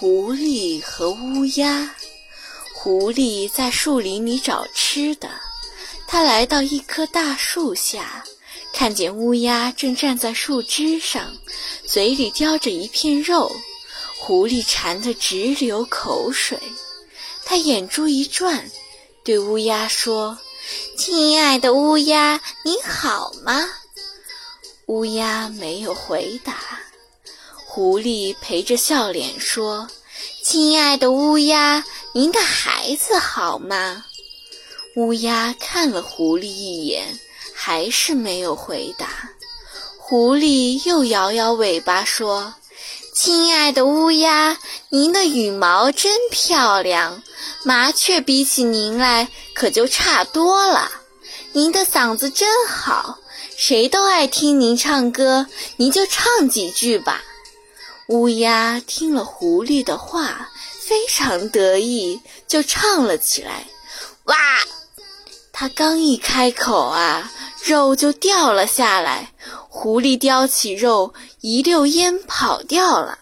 狐狸和乌鸦。狐狸在树林里找吃的，它来到一棵大树下，看见乌鸦正站在树枝上，嘴里叼着一片肉。狐狸馋得直流口水，它眼珠一转，对乌鸦说：“亲爱的乌鸦，你好吗？”乌鸦没有回答。狐狸陪着笑脸说：“亲爱的乌鸦，您的孩子好吗？”乌鸦看了狐狸一眼，还是没有回答。狐狸又摇摇尾巴说：“亲爱的乌鸦，您的羽毛真漂亮，麻雀比起您来可就差多了。您的嗓子真好。”谁都爱听您唱歌，您就唱几句吧。乌鸦听了狐狸的话，非常得意，就唱了起来。哇！它刚一开口啊，肉就掉了下来。狐狸叼起肉，一溜烟跑掉了。